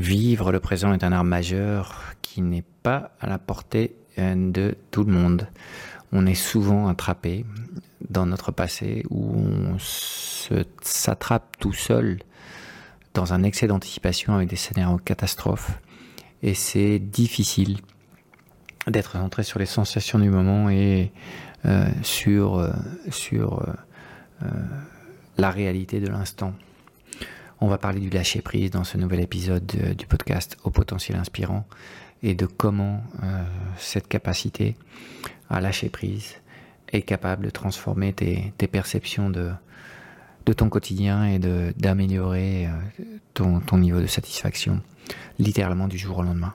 Vivre le présent est un art majeur qui n'est pas à la portée de tout le monde. On est souvent attrapé dans notre passé où on s'attrape tout seul dans un excès d'anticipation avec des scénarios catastrophes. Et c'est difficile d'être centré sur les sensations du moment et euh, sur, euh, sur euh, la réalité de l'instant. On va parler du lâcher prise dans ce nouvel épisode du podcast au potentiel inspirant et de comment cette capacité à lâcher prise est capable de transformer tes, perceptions de, ton quotidien et d'améliorer ton, ton niveau de satisfaction littéralement du jour au lendemain.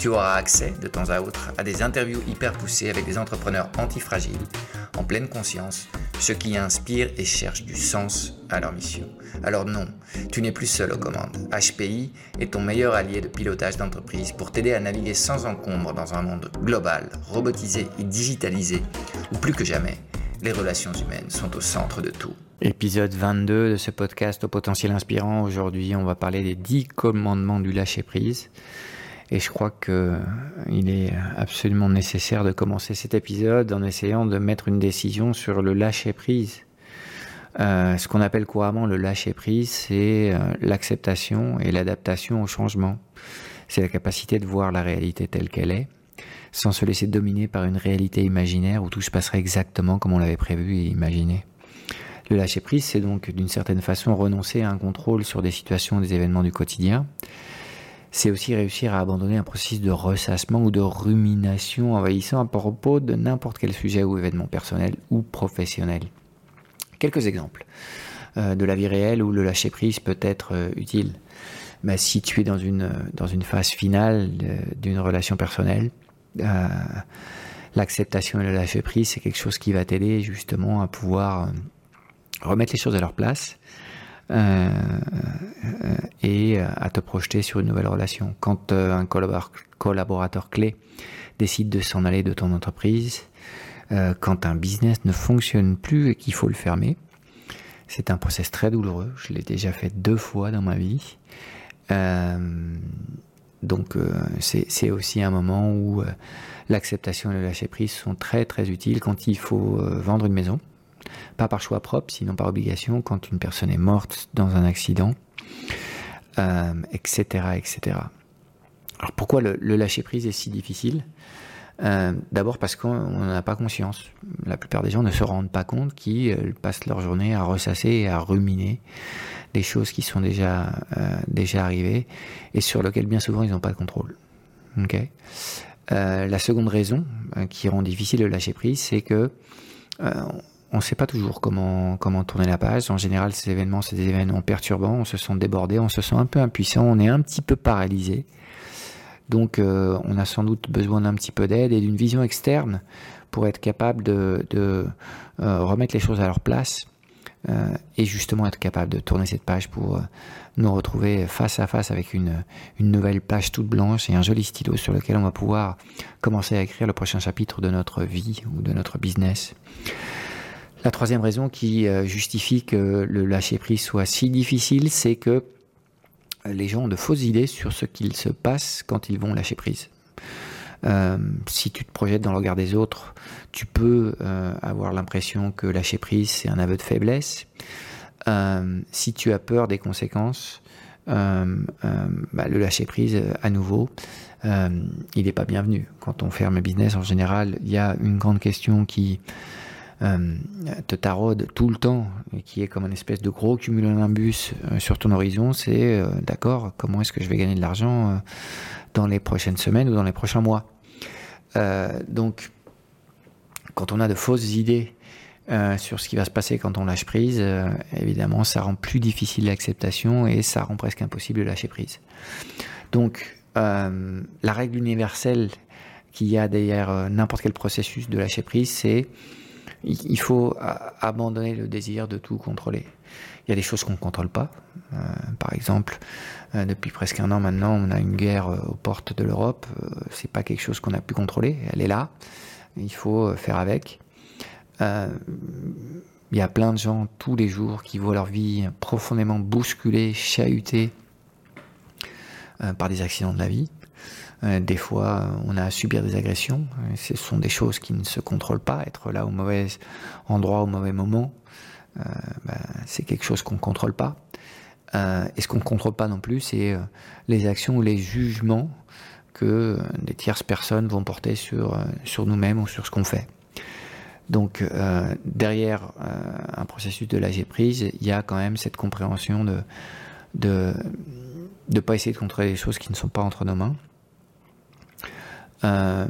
tu auras accès de temps à autre à des interviews hyper poussées avec des entrepreneurs antifragiles, en pleine conscience, ceux qui inspirent et cherchent du sens à leur mission. Alors non, tu n'es plus seul aux commandes. HPI est ton meilleur allié de pilotage d'entreprise pour t'aider à naviguer sans encombre dans un monde global, robotisé et digitalisé, où plus que jamais, les relations humaines sont au centre de tout. Épisode 22 de ce podcast au potentiel inspirant. Aujourd'hui, on va parler des 10 commandements du lâcher-prise. Et je crois qu'il est absolument nécessaire de commencer cet épisode en essayant de mettre une décision sur le lâcher-prise. Euh, ce qu'on appelle couramment le lâcher-prise, c'est euh, l'acceptation et l'adaptation au changement. C'est la capacité de voir la réalité telle qu'elle est, sans se laisser dominer par une réalité imaginaire où tout se passerait exactement comme on l'avait prévu et imaginé. Le lâcher-prise, c'est donc d'une certaine façon renoncer à un contrôle sur des situations, des événements du quotidien. C'est aussi réussir à abandonner un processus de ressassement ou de rumination envahissant à propos de n'importe quel sujet ou événement personnel ou professionnel. Quelques exemples euh, de la vie réelle où le lâcher-prise peut être euh, utile. Mais si tu es dans une, dans une phase finale d'une relation personnelle, euh, l'acceptation et le lâcher-prise, c'est quelque chose qui va t'aider justement à pouvoir remettre les choses à leur place euh, euh, et à te projeter sur une nouvelle relation. Quand euh, un collaborateur clé décide de s'en aller de ton entreprise, quand un business ne fonctionne plus et qu'il faut le fermer, c'est un process très douloureux. Je l'ai déjà fait deux fois dans ma vie. donc c'est aussi un moment où l'acceptation et le lâcher prise sont très très utiles quand il faut vendre une maison pas par choix propre, sinon par obligation, quand une personne est morte dans un accident, etc., euh, etc. Alors pourquoi le, lâcher prise est si difficile? Euh, D'abord parce qu'on n'en a pas conscience. La plupart des gens ne se rendent pas compte qu'ils euh, passent leur journée à ressasser et à ruminer des choses qui sont déjà, déjà arrivées et sur lesquelles bien souvent ils n'ont pas de contrôle. la seconde raison qui rend difficile le lâcher prise, c'est que on ne sait pas toujours comment, tourner la page. En général, ces événements, c'est des événements perturbants. On se sent débordé, on se sent un peu impuissant, on est un petit peu paralysé. Donc, euh, on a sans doute besoin d'un petit peu d'aide et d'une vision externe pour être capable de, euh, remettre les choses à leur place euh, et justement être capable de tourner cette page pour nous retrouver face à face avec une nouvelle page toute blanche et un joli stylo sur lequel on va pouvoir commencer à écrire le prochain chapitre de notre vie ou de notre business. La troisième raison qui euh, justifie que le lâcher-prise soit si difficile, c'est que les gens ont de fausses idées sur ce qu'il se passe quand ils vont lâcher prise. Euh, si tu te projettes dans le regard des autres, tu peux euh, avoir l'impression que lâcher prise, c'est un aveu de faiblesse. si tu as peur des conséquences, bah, le lâcher prise à nouveau, il n'est pas bienvenu. Quand on ferme un business, en général, il y a une grande question qui euh, te taraude tout le temps et qui est comme une espèce de gros cumulonimbus euh, sur ton horizon, c'est euh, d'accord, comment est-ce que je vais gagner de l'argent dans les prochaines semaines ou dans les prochains mois Donc, quand on a de fausses idées sur ce qui va se passer quand on lâche prise, évidemment, ça rend plus difficile l'acceptation et ça rend presque impossible de lâcher prise. Donc, la règle universelle qu'il y a derrière n'importe quel processus de lâcher prise, c'est il faut abandonner le désir de tout contrôler. Il y a des choses qu'on ne contrôle pas. Euh, par exemple, euh, depuis presque un an maintenant, on a une guerre euh, aux portes de l'Europe. c'est pas quelque chose qu'on a pu contrôler. Elle est là. Il faut faire avec. il y a plein de gens tous les jours qui voient leur vie profondément bousculée, chahutée par des accidents de la vie. Euh, des fois, on a à subir des agressions. Ce sont des choses qui ne se contrôlent pas. Être là au mauvais endroit au mauvais moment, euh, ben, c'est quelque chose qu'on ne contrôle pas. Euh, et ce qu'on ne contrôle pas non plus, c'est les actions ou les jugements que des tierces personnes vont porter sur, sur nous-mêmes ou sur ce qu'on fait. Donc derrière un processus de lâcher prise, il y a quand même cette compréhension de de ne pas essayer de contrôler les choses qui ne sont pas entre nos mains, euh,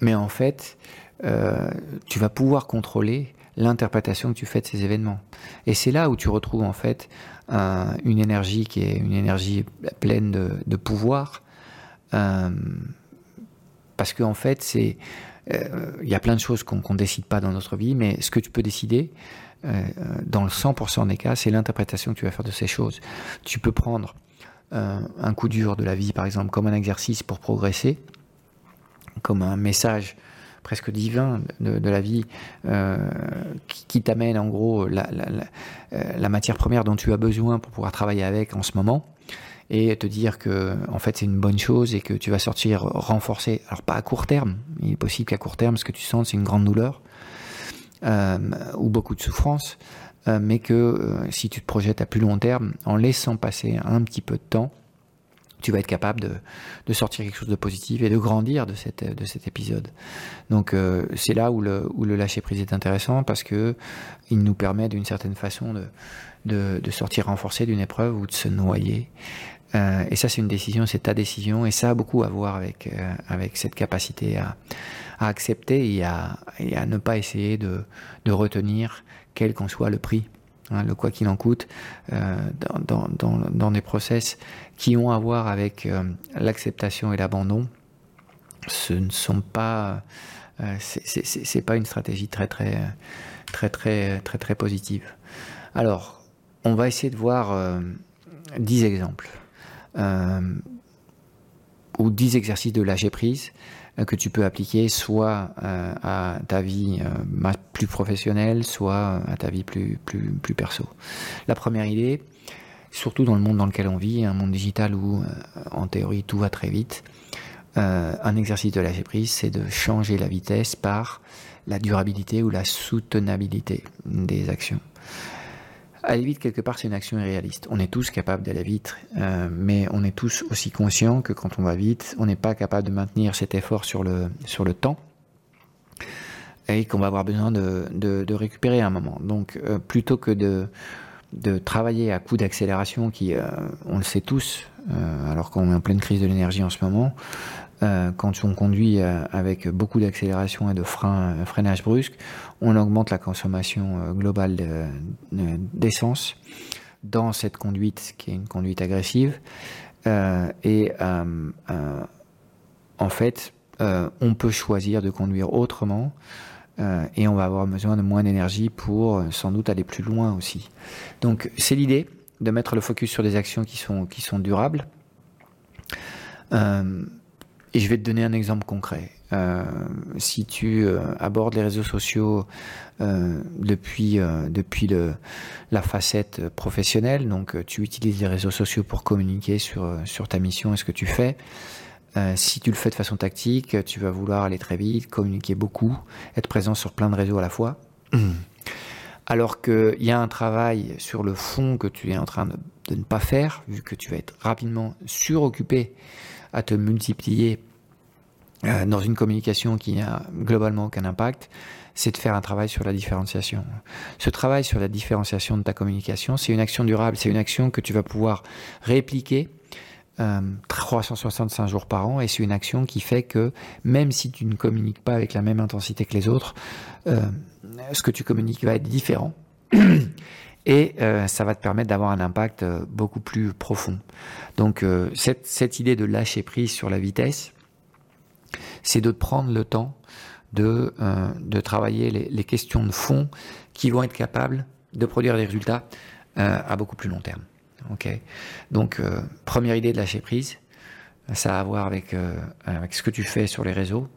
mais en fait, euh, tu vas pouvoir contrôler l'interprétation que tu fais de ces événements. Et c'est là où tu retrouves en fait une énergie qui est une énergie pleine de, pouvoir. Euh, parce qu'en en fait, c'est il y a plein de choses qu'on ne décide pas dans notre vie, mais ce que tu peux décider, dans le 100% des cas, c'est l'interprétation que tu vas faire de ces choses. Tu peux prendre un coup dur de la vie, par exemple, comme un exercice pour progresser, comme un message presque divin de, la vie euh, qui, t'amène en gros la, euh, la, matière première dont tu as besoin pour pouvoir travailler avec en ce moment et te dire que en fait c'est une bonne chose et que tu vas sortir renforcé. Alors pas à court terme. Il est possible qu'à court terme ce que tu sens c'est une grande douleur euh, ou beaucoup de souffrance mais que si tu te projettes à plus long terme en laissant passer un petit peu de temps tu vas être capable de, sortir quelque chose de positif et de grandir de, cette, de cet épisode. Donc euh, c'est là où le, où le lâcher prise est intéressant parce que il nous permet d'une certaine façon de, de, sortir renforcé d'une épreuve ou de se noyer. Euh, et ça c'est une décision, c'est ta décision et ça a beaucoup à voir avec, euh, avec cette capacité à, à accepter et à, et à, ne pas essayer de, de retenir quel qu'en soit le prix. Hein, le quoi qu'il en coûte, euh, dans, des process qui ont à voir avec euh, l'acceptation et l'abandon, ce ne sont pas, euh, c'est pas une stratégie très très très très très très positive. Alors, on va essayer de voir 10 exemples ou 10 exercices de lâcher prise que tu peux appliquer soit euh, à ta vie euh, plus professionnelle, soit à ta vie plus, plus, plus perso. La première idée, surtout dans le monde dans lequel on vit, un monde digital où en théorie tout va très vite, un exercice de lâcher prise, c'est de changer la vitesse par la durabilité ou la soutenabilité des actions. Aller vite, quelque part, c'est une action irréaliste. On est tous capables d'aller vite, euh, mais on est tous aussi conscients que quand on va vite, on n'est pas capable de maintenir cet effort sur le, temps et qu'on va avoir besoin de, récupérer un moment. Donc, euh, plutôt que de, de travailler à coup d'accélération, qui, euh, on le sait tous, alors qu'on est en pleine crise de l'énergie en ce moment, euh, quand on conduit euh, avec beaucoup d'accélération et de frein, euh, freinage brusque, on augmente la consommation globale d'essence dans cette conduite qui est une conduite agressive. et en fait, on peut choisir de conduire autrement et on va avoir besoin de moins d'énergie pour sans doute aller plus loin aussi. Donc c'est l'idée de mettre le focus sur des actions qui sont, qui sont durables. Et je vais te donner un exemple concret. Euh, si tu euh, abordes les réseaux sociaux euh, depuis, depuis le, la facette professionnelle, donc tu utilises les réseaux sociaux pour communiquer sur, sur ta mission et ce que tu fais, si tu le fais de façon tactique, tu vas vouloir aller très vite, communiquer beaucoup, être présent sur plein de réseaux à la fois. Alors qu'il y a un travail sur le fond que tu es en train de, ne pas faire, vu que tu vas être rapidement suroccupé à te multiplier euh, dans une communication qui n'a globalement aucun impact, c'est de faire un travail sur la différenciation. Ce travail sur la différenciation de ta communication, c'est une action durable, c'est une action que tu vas pouvoir répliquer 365 euh, jours par an et c'est une action qui fait que même si tu ne communiques pas avec la même intensité que les autres, euh, ce que tu communiques va être différent et euh, ça va te permettre d'avoir un impact beaucoup plus profond. Donc cette, cette, idée de lâcher prise sur la vitesse, c'est de prendre le temps de, travailler les, questions de fond qui vont être capables de produire des résultats à beaucoup plus long terme. Ok? Donc, euh, première idée de lâcher prise, ça a à voir euh, avec ce que tu fais sur les réseaux.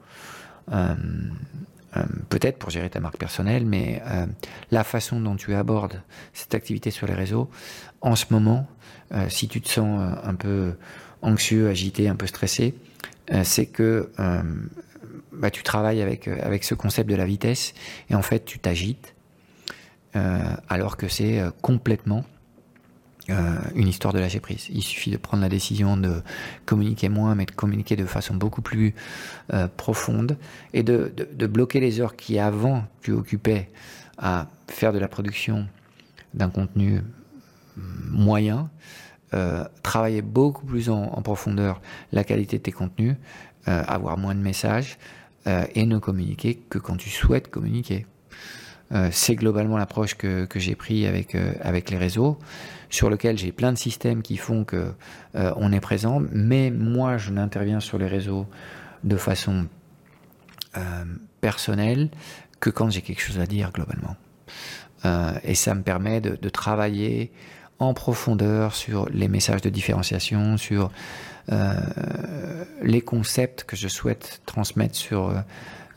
Euh, peut-être pour gérer ta marque personnelle, mais la façon dont tu abordes cette activité sur les réseaux, en ce moment, si tu te sens un peu anxieux, agité, un peu stressé, c'est que bah, tu travailles avec ce concept de la vitesse et en fait tu t'agites alors que c'est complètement euh, une histoire de lâcher prise. Il suffit de prendre la décision de communiquer moins, mais de communiquer de façon beaucoup plus euh, profonde et de, bloquer les heures qui avant tu occupais à faire de la production d'un contenu moyen, euh, travailler beaucoup plus en, en, profondeur la qualité de tes contenus, avoir moins de messages et ne communiquer que quand tu souhaites communiquer. C'est globalement l'approche que, j'ai pris avec, avec les réseaux sur lequel j'ai plein de systèmes qui font que euh, on est présent, mais moi je n'interviens sur les réseaux de façon euh, personnelle que quand j'ai quelque chose à dire globalement. Euh, et ça me permet de, travailler en profondeur sur les messages de différenciation, sur les concepts que je souhaite transmettre sur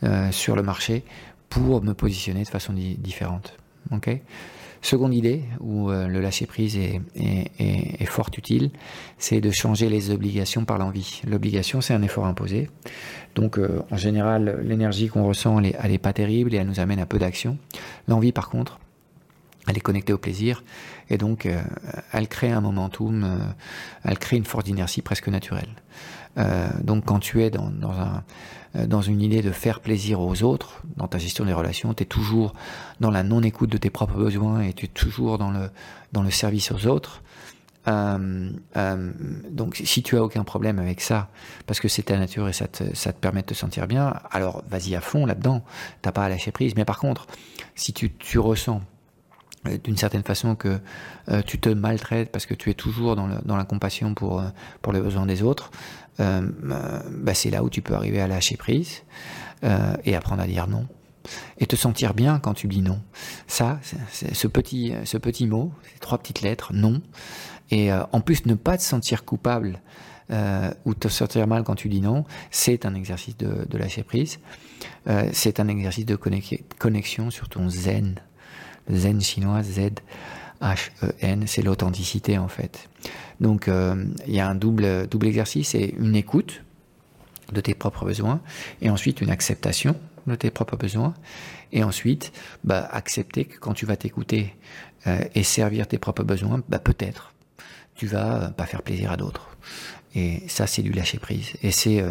le marché pour me positionner de façon différente. ok? Seconde idée, où euh, le lâcher-prise est, est, fort utile, c'est de changer les obligations par l'envie. L'obligation, c'est un effort imposé. Donc, euh, en général, l'énergie qu'on ressent, elle n'est pas terrible et elle nous amène à peu d'action. L'envie, par contre, elle est connectée au plaisir et donc euh, elle crée un momentum, elle crée une force d'inertie presque naturelle. donc quand tu es dans, dans un, dans une idée de faire plaisir aux autres, dans ta gestion des relations, tu es toujours dans la non-écoute de tes propres besoins et tu es toujours dans le, dans le service aux autres. Euh, euh, donc si tu as aucun problème avec ça, parce que c'est ta nature et ça te, ça te permet de te sentir bien, alors vas-y à fond là-dedans, t'as pas à lâcher prise. Mais par contre, si tu, tu ressens euh, d'une certaine façon que euh, tu te maltraites parce que tu es toujours dans, le, dans la compassion pour, euh, pour les besoins des autres, bah c'est là où tu peux arriver à lâcher prise et apprendre à dire non et te sentir bien quand tu dis non. Ça, ce petit, ce petit mot, ces trois petites lettres, non, et en plus ne pas te sentir coupable ou te sentir mal quand tu dis non, c'est un exercice de, de lâcher prise. c'est un exercice de connexion sur ton zen zen chinois, Z-H-E-N, c'est l'authenticité en fait. Donc euh, il y a un double, double exercice, et une écoute de tes propres besoins, et ensuite une acceptation de tes propres besoins, et ensuite bah, accepter que quand tu vas t'écouter euh, et servir tes propres besoins, bah, peut-être tu vas euh, pas faire plaisir à d'autres. Et ça, c'est du lâcher prise. Et c'est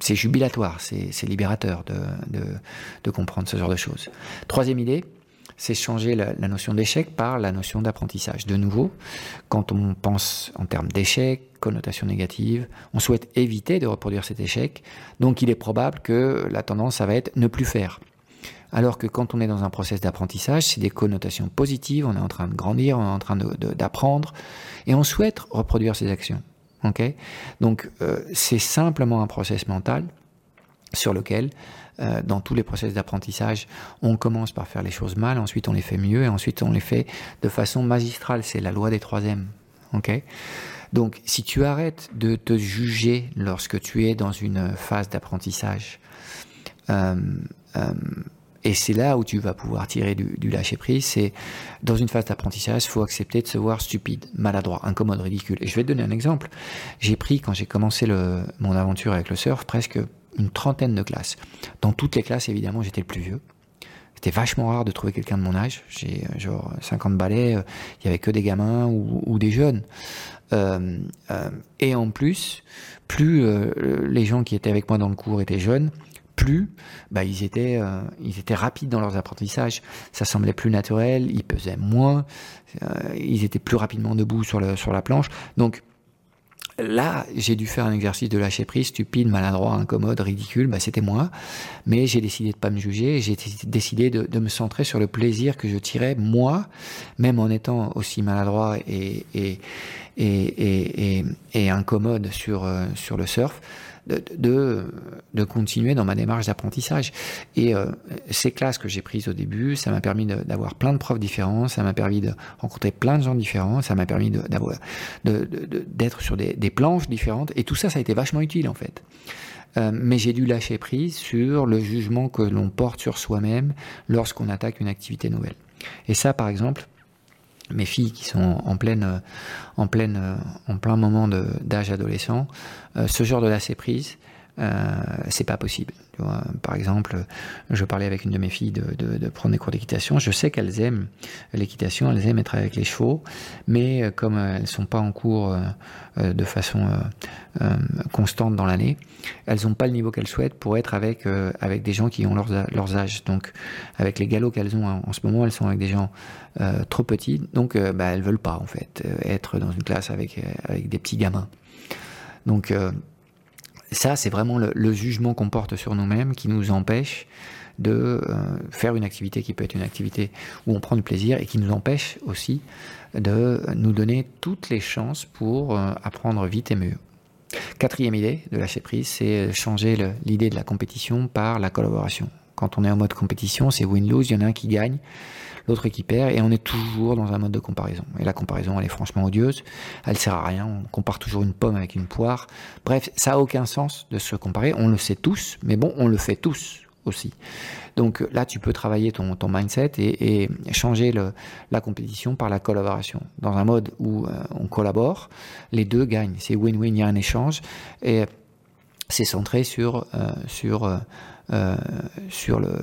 c'est jubilatoire, c'est libérateur de, de, de comprendre ce genre de choses. Troisième idée, c'est changer la, notion d'échec par la notion d'apprentissage. De nouveau, quand on pense en termes d'échec, connotation négative, on souhaite éviter de reproduire cet échec, donc il est probable que la tendance, ça va être ne plus faire. Alors que quand on est dans un process d'apprentissage, c'est des connotations positives, on est en train de grandir, on est en train d'apprendre, et on souhaite reproduire ces actions. Donc euh, c'est simplement un process mental sur lequel euh, dans tous les process d'apprentissage, on commence par faire les choses mal, ensuite on les fait mieux, et ensuite on les fait de façon magistrale. C'est la loi des troisièmes. Donc, si tu arrêtes de te juger lorsque tu es dans une phase d'apprentissage, euh, euh, et c'est là où tu vas pouvoir tirer du, du lâcher prise. C'est dans une phase d'apprentissage, il faut accepter de se voir stupide, maladroit, incommode, ridicule. Et je vais te donner un exemple. J'ai pris quand j'ai commencé mon aventure avec le surf presque une trentaine de classes. Dans toutes les classes, évidemment, j'étais le plus vieux. C'était vachement rare de trouver quelqu'un de mon âge. J'ai genre 50 balais, il y avait que des gamins ou, des jeunes. et en plus, plus les gens qui étaient avec moi dans le cours étaient jeunes, plus, bah, ils, étaient, euh, ils étaient rapides dans leurs apprentissages. Ça semblait plus naturel, ils pesaient moins, euh, ils étaient plus rapidement debout sur, sur la planche. Donc là, j'ai dû faire un exercice de lâcher prise stupide, maladroit, incommode, ridicule. Bah, C'était moi. Mais j'ai décidé de pas me juger. J'ai décidé de, me centrer sur le plaisir que je tirais, moi, même en étant aussi maladroit et, et, et, et incommode sur, euh, sur le surf de, de, continuer dans ma démarche d'apprentissage. Et euh, ces classes que j'ai prises au début, ça m'a permis d'avoir plein de profs différents, ça m'a permis de rencontrer plein de gens différents, ça m'a permis d'être sur des, des, planches différentes. Et tout ça, ça a été vachement utile en fait. Euh, mais j'ai dû lâcher prise sur le jugement que l'on porte sur soi-même lorsqu'on attaque une activité nouvelle. Et ça, par exemple, mes filles qui sont en pleine, en pleine, en plein moment d'âge adolescent, euh, ce genre de lâcher prise, euh, c'est pas possible. par exemple, je parlais avec une de mes filles de, prendre des cours d'équitation. Je sais qu'elles aiment l'équitation, elles aiment être avec les chevaux, mais euh, comme elles sont pas en cours de façon constante dans l'année, elles n'ont pas le niveau qu'elles souhaitent pour être avec avec des gens qui ont leurs, leurs âges. Donc, avec les galops qu'elles ont en, ce moment, elles sont avec des gens trop petits, donc bah, elles veulent pas en fait être dans une classe avec avec des petits gamins. Donc ça, c'est vraiment le, jugement qu'on porte sur nous-mêmes qui nous empêche de euh, faire une activité qui peut être une activité où on prend du plaisir et qui nous empêche aussi de nous donner toutes les chances pour euh, apprendre vite et mieux. Quatrième idée de lâcher prise, c'est changer l'idée de la compétition par la collaboration. Quand on est en mode compétition, c'est win-lose, il y en a un qui gagne l'autre qui perd, et on est toujours dans un mode de comparaison. Et la comparaison, elle est franchement odieuse, elle sert à rien, on compare toujours une pomme avec une poire. Bref, ça a aucun sens de se comparer, on le sait tous, mais bon, on le fait tous aussi. Donc là, tu peux travailler ton, mindset et, changer la compétition par la collaboration. Dans un mode où euh, on collabore, les deux gagnent. C'est win-win, il y a un échange et c'est centré sur, euh, sur, euh, sur, le,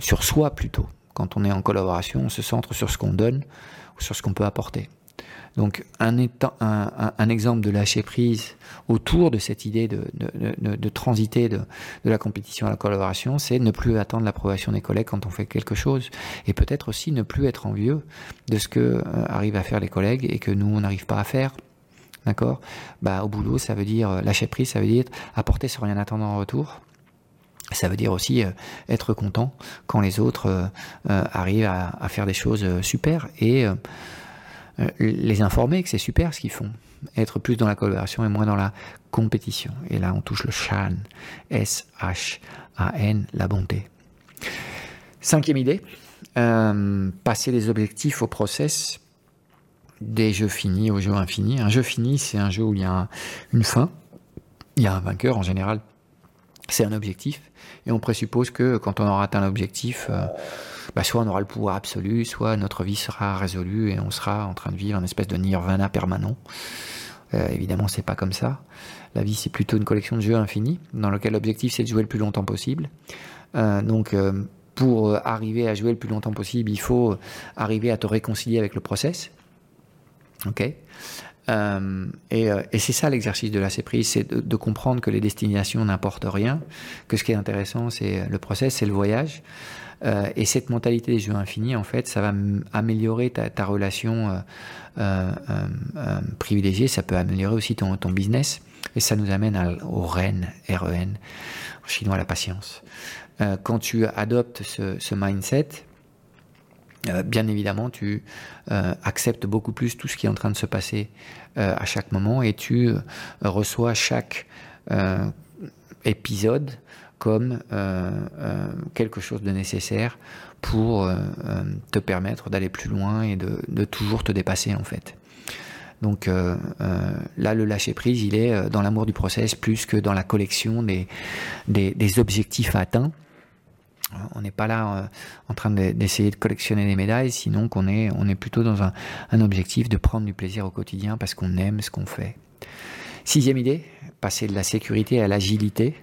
sur soi plutôt. Quand on est en collaboration, on se centre sur ce qu'on donne ou sur ce qu'on peut apporter. Donc un, exemple de lâcher prise autour de cette idée de, de, transiter de, la compétition à la collaboration, c'est ne plus attendre l'approbation des collègues quand on fait quelque chose. Et peut-être aussi ne plus être envieux de ce que euh, arrivent à faire les collègues et que nous, on n'arrive pas à faire. D'accord? Bah, Au boulot, ça veut dire euh, lâcher prise, ça veut dire apporter sans rien attendre en retour. Ça veut dire aussi euh, être content quand les autres euh, euh, arrivent à, faire des choses super et les informer que c'est super ce qu'ils font. Être plus dans la collaboration et moins dans la compétition. Et là, on touche le Shan, S-H-A-N, la bonté. Cinquième idée, passer les objectifs au process des jeux finis aux jeux infinis. Un jeu fini, c'est un jeu où il y a une fin, il y a un vainqueur en général c'est un objectif. Et on présuppose que quand on aura atteint l'objectif, euh, bah, soit on aura le pouvoir absolu, soit notre vie sera résolue et on sera en train de vivre un espèce de nirvana permanent. Euh, évidemment, c'est pas comme ça. La vie, c'est plutôt une collection de jeux infinis, dans lequel l'objectif, c'est de jouer le plus longtemps possible. Euh, donc, pour arriver à jouer le plus longtemps possible, il faut arriver à te réconcilier avec le process. Ok? Euh, euh, et, c'est ça l'exercice de la prise, c'est de, comprendre que les destinations n'importent rien, que ce qui est intéressant, c'est le process, c'est le voyage. Euh, et cette mentalité des jeux infinis, en fait, ça va améliorer ta, relation privilégiée, ça peut améliorer aussi ton, ton business. Et ça nous amène au REN, R-E-N, en chinois la patience. quand tu adoptes ce, ce mindset, euh, bien évidemment, tu euh, acceptes beaucoup plus tout ce qui est en train de se passer euh, à chaque moment et tu reçois chaque épisode comme quelque chose de nécessaire pour te permettre d'aller plus loin et de, toujours te dépasser en fait. Donc là, le lâcher prise, il est dans l'amour du process plus que dans la collection des, des objectifs atteints. On n'est pas là euh, en train d'essayer de collectionner des médailles, sinon qu'on est, on est plutôt dans un, objectif de prendre du plaisir au quotidien parce qu'on aime ce qu'on fait. Sixième idée, passer de la sécurité à l'agilité.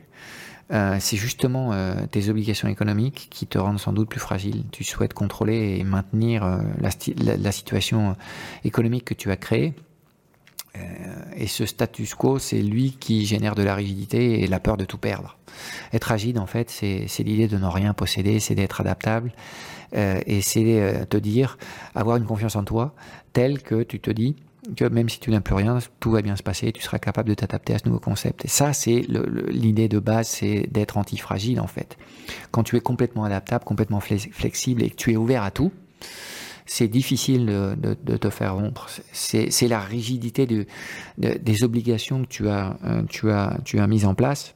euh, c'est justement euh, tes obligations économiques qui te rendent sans doute plus fragile. Tu souhaites contrôler et maintenir la, situation économique que tu as créée. Et ce status quo, c'est lui qui génère de la rigidité et la peur de tout perdre. Être agile, en fait, c'est l'idée de ne rien posséder, c'est d'être adaptable. et c'est te dire, avoir une confiance en toi, telle que tu te dis, que même si tu n'as plus rien, tout va bien se passer, tu seras capable de t'adapter à ce nouveau concept. Et ça, c'est l'idée de base, c'est d'être antifragile en fait. Quand tu es complètement adaptable, complètement flexible et que tu es ouvert à tout, c'est difficile de, te faire rompre. C'est la rigidité de, des obligations que tu as, euh, tu as, tu as mises en place.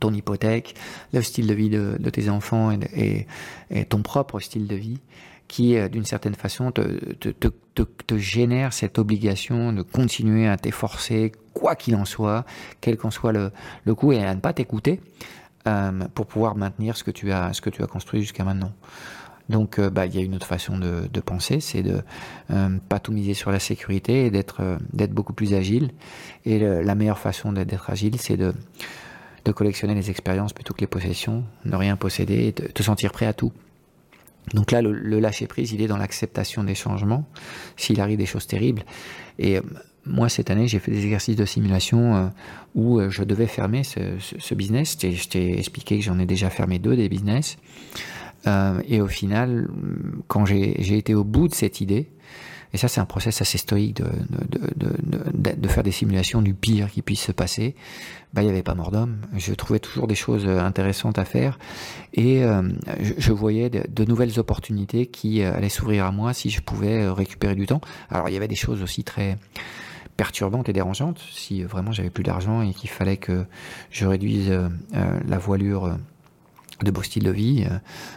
Ton, hypothèque, le style de vie de, tes enfants et, et, ton propre style de vie qui, euh, d'une certaine façon, te, te, te, te, génère cette obligation de continuer à t'efforcer, quoi qu'il en soit, quel qu'en soit le, le coût, et à ne pas t'écouter euh, pour pouvoir maintenir ce que tu as, ce que tu as construit jusqu'à maintenant. Donc, euh, bah, il y a une autre façon de, de penser, c'est de euh, pas tout miser sur la sécurité et d'être euh, beaucoup plus agile. Et la meilleure façon d'être agile, c'est de de collectionner les expériences plutôt que les possessions, ne rien posséder, et te sentir prêt à tout. Donc là, le, lâcher prise, il est dans l'acceptation des changements, s'il arrive des choses terribles. Et moi, cette année, j'ai fait des exercices de simulation euh, où je devais fermer ce, business. Je t'ai expliqué que j'en ai déjà fermé deux des business. Et au final, quand j'ai été au bout de cette idée, et ça, c'est un process assez stoïque de, faire des simulations du pire qui puisse se passer. Bah, il n'y avait pas mort d'homme. Je trouvais toujours des choses intéressantes à faire. Et euh, je, voyais de, nouvelles opportunités qui euh, allaient s'ouvrir à moi si je pouvais euh, récupérer du temps. Alors, il y avait des choses aussi très perturbantes et dérangeantes. Si vraiment j'avais plus d'argent et qu'il fallait que je réduise la voilure de beau style de vie.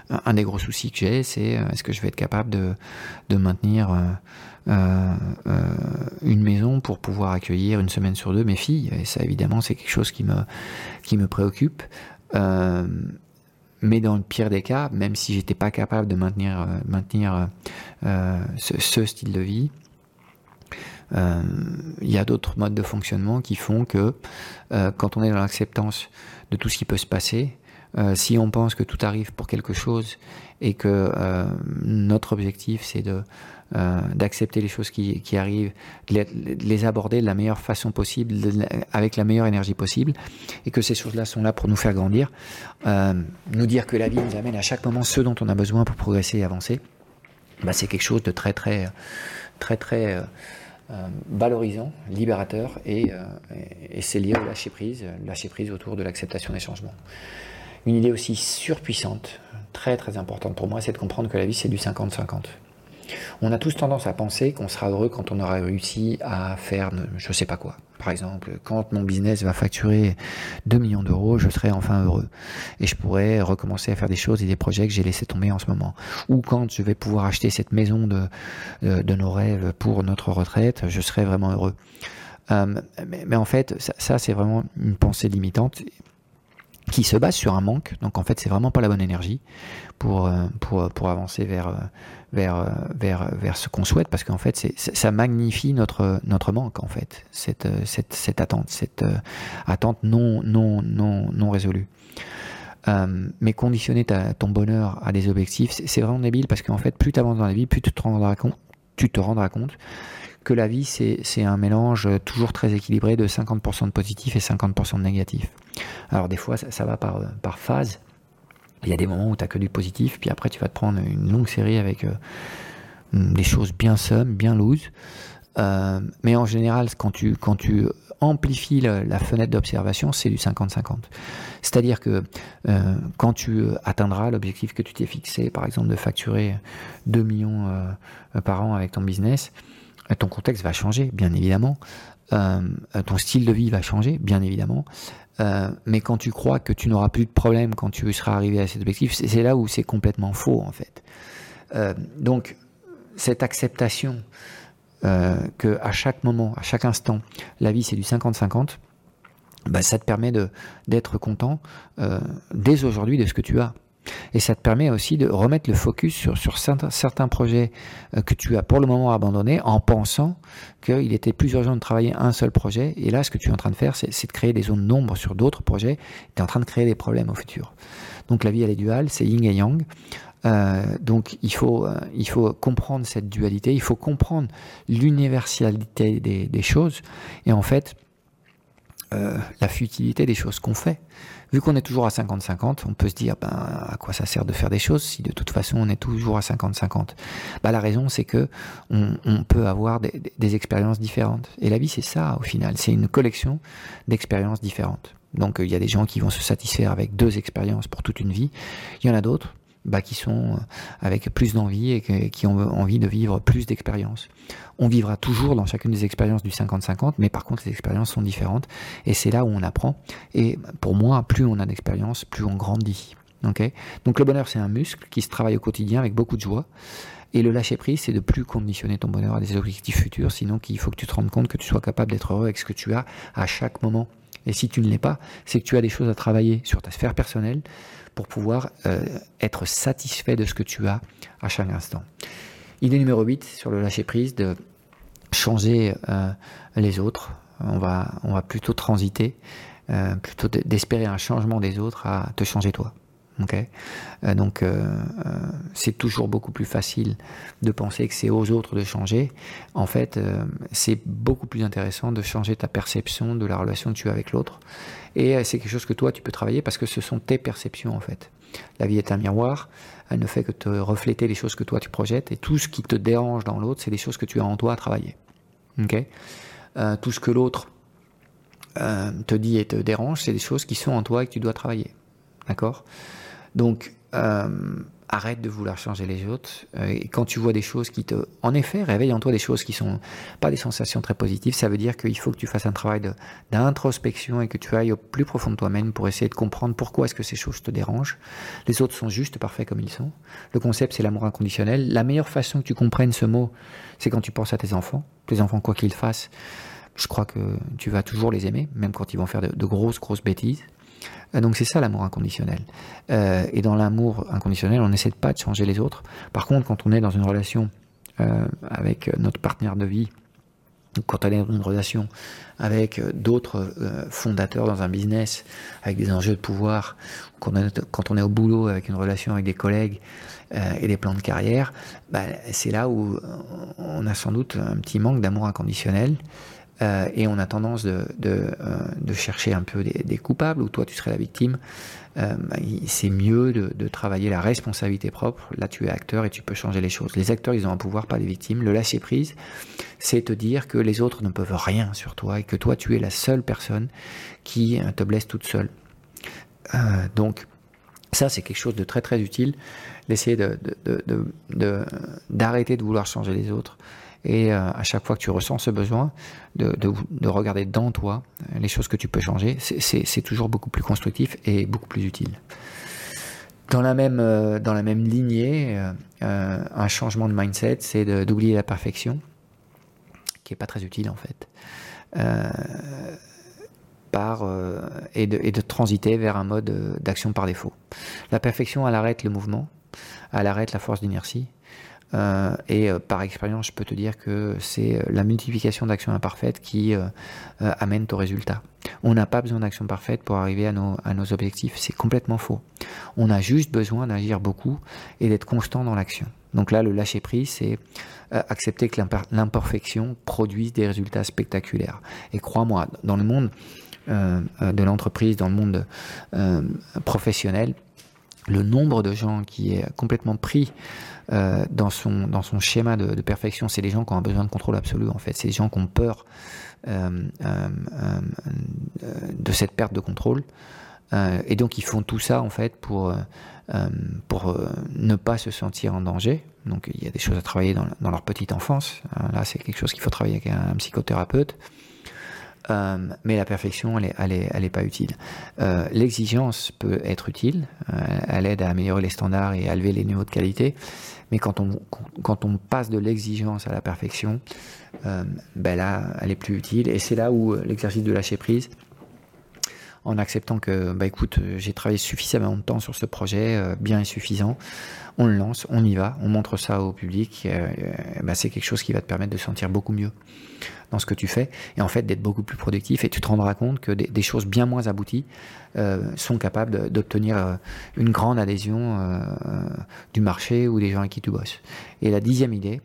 Un des gros soucis que j'ai, c'est est-ce que je vais être capable de, maintenir euh, euh, une maison pour pouvoir accueillir une semaine sur deux mes filles? Et ça, évidemment, c'est quelque chose qui me, préoccupe. Euh, mais dans le pire des cas, même si j'étais pas capable de maintenir ce, style de vie, il y a d'autres modes de fonctionnement qui font que quand on est dans l'acceptance de tout ce qui peut se passer, si on pense que tout arrive pour quelque chose et que notre objectif c'est de euh, d'accepter les choses qui, qui arrivent, de les, aborder de la meilleure façon possible, avec la meilleure énergie possible, et que ces choses-là sont là pour nous faire grandir, euh, nous dire que la vie nous amène à chaque moment ce dont on a besoin pour progresser et avancer, bah, c'est quelque chose de très très très très euh, valorisant, libérateur, et, et c'est lié au lâcher prise, lâcher prise autour de l'acceptation des changements. Une idée aussi surpuissante, très très importante pour moi, c'est de comprendre que la vie c'est du 50-50. On a tous tendance à penser qu'on sera heureux quand on aura réussi à faire je sais pas quoi. Par exemple, quand mon business va facturer 2 millions d'euros, je serai enfin heureux. Et je pourrai recommencer à faire des choses et des projets que j'ai laissé tomber en ce moment. Ou quand je vais pouvoir acheter cette maison de, de, nos rêves pour notre retraite, je serai vraiment heureux. Euh, mais, en fait, ça c'est vraiment une pensée limitante qui se base sur un manque. Donc en fait, c'est vraiment pas la bonne énergie pour euh, pour pour avancer vers euh, vers euh, vers vers ce qu'on souhaite parce qu'en fait, c'est ça magnifie notre notre manque en fait, cette cette cette attente, cette attente non non non non résolue. mais conditionner ton bonheur à des objectifs, c'est vraiment débile parce qu'en fait, plus tu avances dans la vie, plus tu te rendras compte, tu te rendras compte que la vie, c'est un mélange toujours très équilibré de 50% de positif et 50% de négatif. Alors des fois, ça, va par, par phase. Il y a des moments où tu n'as que du positif, puis après tu vas te prendre une longue série avec euh, des choses bien sommes, bien loose. Euh, mais en général, quand tu, quand tu amplifies la, fenêtre d'observation, c'est du 50-50. C'est-à-dire que euh, quand tu atteindras l'objectif que tu t'es fixé, par exemple de facturer 2 millions par an avec ton business, ton contexte va changer, bien évidemment. Euh, ton style de vie va changer, bien évidemment. Euh, mais quand tu crois que tu n'auras plus de problème quand tu seras arrivé à cet objectif, c'est là où c'est complètement faux, en fait. Euh, donc, cette acceptation que à chaque moment, à chaque instant, la vie c'est du 50-50, bah, ça te permet d'être content dès aujourd'hui de ce que tu as. Et ça te permet aussi de remettre le focus sur, certains, projets euh, que tu as pour le moment abandonnés en pensant qu'il était plus urgent de travailler un seul projet. Et là, ce que tu es en train de faire, c'est de créer des zones d'ombre sur d'autres projets. Tu es en train de créer des problèmes au futur. Donc la vie, elle est duale, c'est yin et yang. Euh, donc il faut, euh, il faut comprendre cette dualité, il faut comprendre l'universalité des, choses et en fait la futilité des choses qu'on fait. Vu qu'on est toujours à 50-50, on peut se dire ben, à quoi ça sert de faire des choses si de toute façon on est toujours à 50-50 bah, La raison c'est que on, peut avoir des, des expériences différentes. Et la vie c'est ça au final, c'est une collection d'expériences différentes. Donc il y a des gens qui vont se satisfaire avec deux expériences pour toute une vie. Il y en a d'autres bah, qui sont euh, avec plus d'envie et qui ont envie de vivre plus d'expériences. On vivra toujours dans chacune des expériences du 50-50, mais par contre les expériences sont différentes et c'est là où on apprend. Et pour moi, plus on a d'expérience, plus on grandit. Donc le bonheur, c'est un muscle qui se travaille au quotidien avec beaucoup de joie. Et le lâcher prise, c'est de plus conditionner ton bonheur à des objectifs futurs, sinon qu'il faut que tu te rendes compte que tu sois capable d'être heureux avec ce que tu as à chaque moment. Et si tu ne l'es pas, c'est que tu as des choses à travailler sur ta sphère personnelle, pour pouvoir euh, être satisfait de ce que tu as à chaque instant. Idée numéro 8 sur le lâcher prise, de changer euh, les autres. On va, on va plutôt transiter, euh, plutôt d'espérer un changement des autres à te changer toi. Okay donc c'est toujours beaucoup plus facile de penser que c'est aux autres de changer. En fait, c'est beaucoup plus intéressant de changer ta perception de la relation que tu as avec l'autre et euh, c'est quelque chose que toi, tu peux travailler parce que ce sont tes perceptions, en fait. La vie est un miroir. Elle ne fait que te refléter les choses que toi, tu projettes. Et tout ce qui te dérange dans l'autre, c'est des choses que tu as en toi à travailler. euh, tout ce que l'autre euh, te dit et te dérange, c'est des choses qui sont en toi et que tu dois travailler. D'accord? Donc, arrête de vouloir changer les autres. Euh, et quand tu vois des choses qui te, en effet, réveillent en toi des choses qui sont pas des sensations très positives, ça veut dire qu'il faut que tu fasses un travail d'introspection et que tu ailles au plus profond de toi-même pour essayer de comprendre pourquoi est-ce que ces choses te dérangent. Les autres sont juste parfaits comme ils sont. Le concept, c'est l'amour inconditionnel. La meilleure façon que tu comprennes ce mot, c'est quand tu penses à tes enfants. Tes enfants, quoi qu'ils fassent, je crois que tu vas toujours les aimer, même quand ils vont faire de, de grosses, grosses bêtises. Euh, donc c'est ça l'amour inconditionnel. Euh, et dans l'amour inconditionnel, on n'essaie pas de changer les autres. Par contre, quand on est dans une relation euh, avec notre partenaire de vie, quand on est dans une relation avec d'autres fondateurs dans un business, avec des enjeux de pouvoir, quand on est, quand on est au boulot avec une relation avec des collègues et des plans de carrière, bah, c'est là où on a sans doute un petit manque d'amour inconditionnel. Euh, et on a tendance de, de, euh, de, chercher un peu des, coupables, ou toi tu serais la victime. Euh, c'est mieux de, de, travailler la responsabilité propre. Là, tu es acteur et tu peux changer les choses. Les acteurs, ils ont un pouvoir, pas les victimes. Le lâcher prise, c'est te dire que les autres ne peuvent rien sur toi et que toi, tu es la seule personne qui te blesse toute seule. donc, ça, c'est quelque chose de très très utile, d'essayer d'arrêter de, de, vouloir changer les autres et euh, à chaque fois que tu ressens ce besoin de, de, de regarder dans toi euh, les choses que tu peux changer, c'est toujours beaucoup plus constructif et beaucoup plus utile. Dans la même, euh, dans la même lignée, un changement de mindset, c'est d'oublier la perfection, qui est pas très utile en fait, par, et, de, et de transiter vers un mode d'action par défaut. La perfection, elle arrête le mouvement, elle arrête la force d'inertie, euh, et euh, par expérience, je peux te dire que c'est euh, la multiplication d'actions imparfaites qui amène au résultat. On n'a pas besoin d'actions parfaites pour arriver à nos, à nos objectifs. C'est complètement faux. On a juste besoin d'agir beaucoup et d'être constant dans l'action. Donc là, le lâcher prise, c'est accepter que l'imperfection produise des résultats spectaculaires. Et crois-moi, dans le monde de l'entreprise, dans le monde professionnel, le nombre de gens qui est complètement pris euh, dans, son, schéma de, perfection, c'est les gens qui ont besoin de contrôle absolu, en fait. C'est les gens qui ont peur euh, euh, de cette perte de contrôle. et donc, ils font tout ça, en fait, pour, ne pas se sentir en danger. Donc, il y a des choses à travailler dans, dans leur petite enfance. Là, c'est quelque chose qu'il faut travailler avec un psychothérapeute. Euh, mais la perfection, elle est, elle est, pas utile. Euh, l'exigence peut être utile, euh, elle aide à améliorer les standards et à élever les niveaux de qualité, mais quand on, quand on passe de l'exigence à la perfection, ben là, elle est plus utile, et c'est là où l'exercice de lâcher prise, en acceptant que, bah écoute, j'ai travaillé suffisamment de temps sur ce projet, bien et suffisant. On le lance, on y va, on montre ça au public. bah, c'est quelque chose qui va te permettre de sentir beaucoup mieux dans ce que tu fais et en fait d'être beaucoup plus productif et tu te rendras compte que des, choses bien moins abouties euh, sont capables d'obtenir euh, une grande adhésion euh, du marché ou des gens avec qui tu bosses. Et la dixième idée,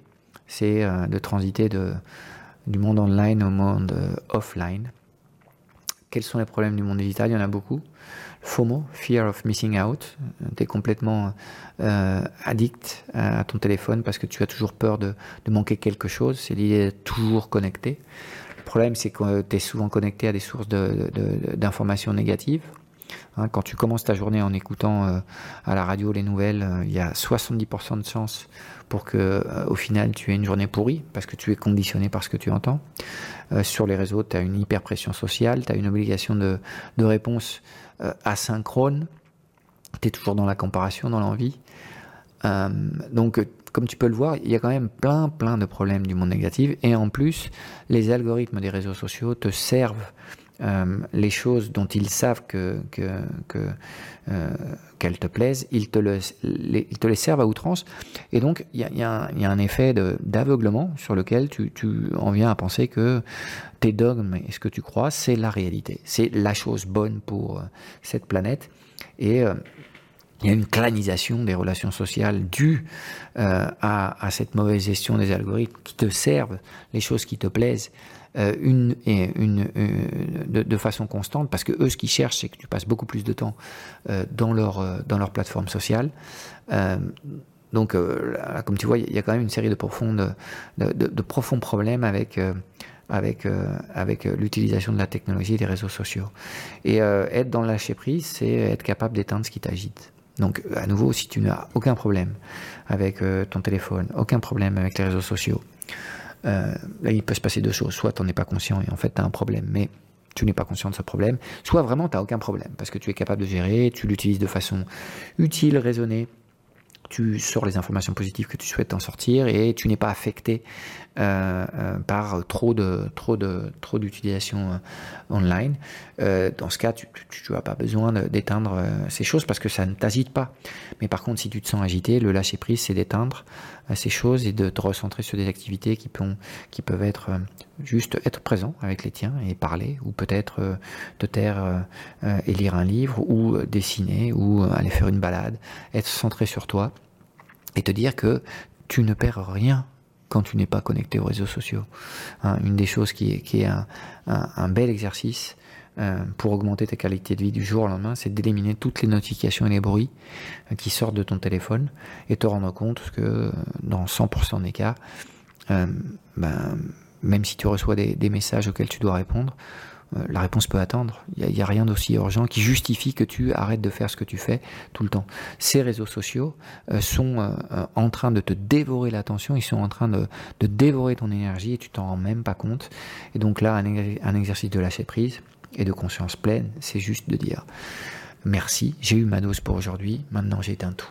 c'est de transiter du monde online au monde offline. Quels sont les problèmes du monde digital Il y en a beaucoup. FOMO, Fear of Missing Out. Tu es complètement euh, addict à ton téléphone parce que tu as toujours peur de, manquer quelque chose. C'est l'idée d'être toujours connecté. Le problème, c'est que tu es souvent connecté à des sources d'informations négatives. Hein, quand tu commences ta journée en écoutant euh, à la radio les nouvelles, euh, il y a 70% de chances pour que au final tu aies une journée pourrie parce que tu es conditionné par ce que tu entends. sur les réseaux, tu as une hyper pression sociale, tu as une obligation de, de réponse euh, asynchrone. Tu es toujours dans la comparation, dans l'envie. Euh, donc, comme tu peux le voir, il y a quand même plein, plein de problèmes du monde négatif. Et en plus, les algorithmes des réseaux sociaux te servent euh, les choses dont ils savent que, qu'elles te plaisent, ils te, les, ils te les servent à outrance. Et donc, il y a, un effet d'aveuglement sur lequel tu, tu, en viens à penser que tes dogmes et ce que tu crois, c'est la réalité. C'est la chose bonne pour euh, cette planète. Et euh, il y a une clanisation des relations sociales due euh, à, cette mauvaise gestion des algorithmes qui te servent les choses qui te plaisent une, et une, de, façon constante parce que eux ce qu'ils cherchent c'est que tu passes beaucoup plus de temps dans, leur, dans leur plateforme sociale. donc comme tu vois il y a quand même une série de, profondes, de, profonds problèmes avec avec, euh, avec euh, l'utilisation de la technologie et des réseaux sociaux. Et euh, être dans le lâcher prise, c'est être capable d'éteindre ce qui t'agite. Donc, à nouveau, si tu n'as aucun problème avec ton téléphone, aucun problème avec les réseaux sociaux, là, il peut se passer deux choses. Soit tu n'en es pas conscient et en fait tu as un problème, mais tu n'es pas conscient de ce problème. Soit vraiment tu n'as aucun problème parce que tu es capable de gérer, tu l'utilises de façon utile, raisonnée, tu sors les informations positives que tu souhaites en sortir et tu n'es pas affecté euh, euh, par trop de trop de trop d'utilisation euh, online. dans ce cas, tu n'as pas besoin d'éteindre ces choses parce que ça ne t'agite pas. Mais par contre, si tu te sens agité, le lâcher prise, c'est d'éteindre ces choses et de te recentrer sur des activités qui peuvent qui peuvent être juste être présent avec les tiens et parler ou peut-être te taire et lire un livre ou dessiner ou aller faire une balade, être centré sur toi et te dire que tu ne perds rien quand tu n'es pas connecté aux réseaux sociaux. Hein, une des choses qui est, un, bel exercice euh, pour augmenter ta qualité de vie du jour au lendemain, c'est d'éliminer toutes les notifications et les bruits euh, qui sortent de ton téléphone et te rendre compte que dans 100% des cas, euh, ben, même si tu reçois des, messages auxquels tu dois répondre, euh, la réponse peut attendre. Il n'y a, rien d'aussi urgent qui justifie que tu arrêtes de faire ce que tu fais tout le temps. Ces réseaux sociaux euh, sont euh, en train de te dévorer l'attention, ils sont en train de, dévorer ton énergie et tu t'en rends même pas compte. Et donc là, un, un exercice de lâcher prise et de conscience pleine, c'est juste de dire merci, j'ai eu ma dose pour aujourd'hui, maintenant j'éteins tout.